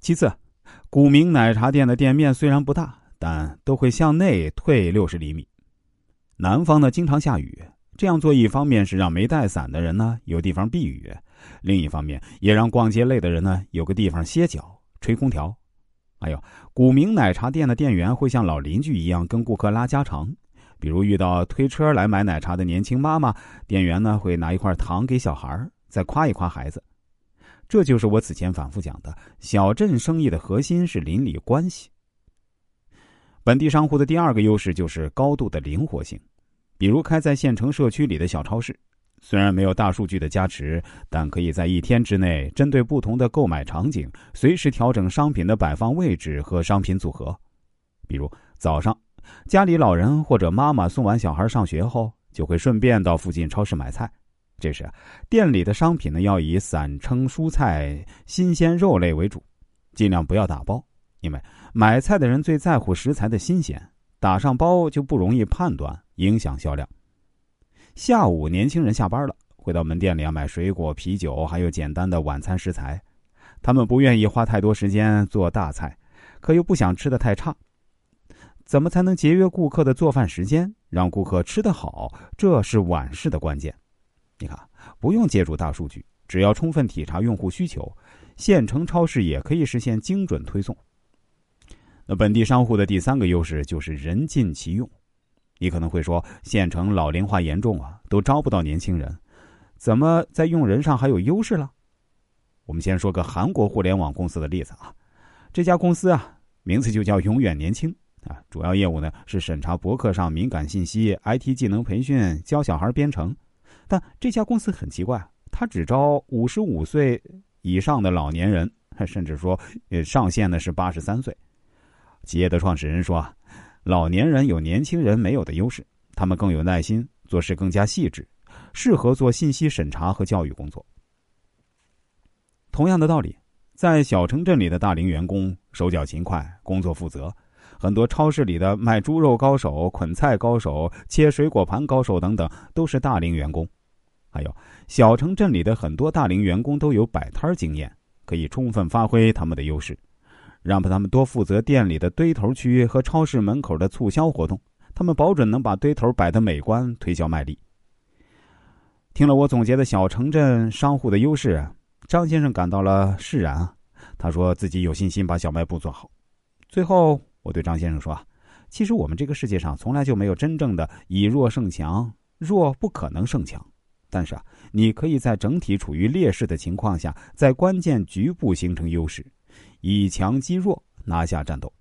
其次，古茗奶茶店的店面虽然不大，但都会向内退六十厘米。南方呢，经常下雨，这样做一方面是让没带伞的人呢有地方避雨，另一方面也让逛街累的人呢有个地方歇脚、吹空调。还有，古茗奶茶店的店员会像老邻居一样跟顾客拉家常，比如遇到推车来买奶茶的年轻妈妈，店员呢会拿一块糖给小孩，再夸一夸孩子。这就是我此前反复讲的，小镇生意的核心是邻里关系。本地商户的第二个优势就是高度的灵活性，比如开在县城社区里的小超市，虽然没有大数据的加持，但可以在一天之内针对不同的购买场景，随时调整商品的摆放位置和商品组合。比如早上，家里老人或者妈妈送完小孩上学后，就会顺便到附近超市买菜。这时，店里的商品呢要以散称蔬菜、新鲜肉类为主，尽量不要打包，因为买菜的人最在乎食材的新鲜，打上包就不容易判断，影响销量。下午，年轻人下班了，会到门店里啊买水果、啤酒，还有简单的晚餐食材。他们不愿意花太多时间做大菜，可又不想吃的太差。怎么才能节约顾客的做饭时间，让顾客吃得好？这是晚市的关键。你看，不用借助大数据，只要充分体察用户需求，县城超市也可以实现精准推送。那本地商户的第三个优势就是人尽其用。你可能会说，县城老龄化严重啊，都招不到年轻人，怎么在用人上还有优势了？我们先说个韩国互联网公司的例子啊，这家公司啊，名字就叫永远年轻啊，主要业务呢是审查博客上敏感信息、IT 技能培训、教小孩编程。但这家公司很奇怪，他只招五十五岁以上的老年人，甚至说，呃，上限呢是八十三岁。企业的创始人说，老年人有年轻人没有的优势，他们更有耐心，做事更加细致，适合做信息审查和教育工作。同样的道理，在小城镇里的大龄员工手脚勤快，工作负责。很多超市里的卖猪肉高手、捆菜高手、切水果盘高手等等，都是大龄员工。还有小城镇里的很多大龄员工都有摆摊经验，可以充分发挥他们的优势，让他们多负责店里的堆头区和超市门口的促销活动，他们保准能把堆头摆得美观，推销卖力。听了我总结的小城镇商户的优势，张先生感到了释然！他说自己有信心把小卖部做好。最后，我对张先生说：“其实我们这个世界上从来就没有真正的以弱胜强，弱不可能胜强。”但是啊，你可以在整体处于劣势的情况下，在关键局部形成优势，以强击弱，拿下战斗。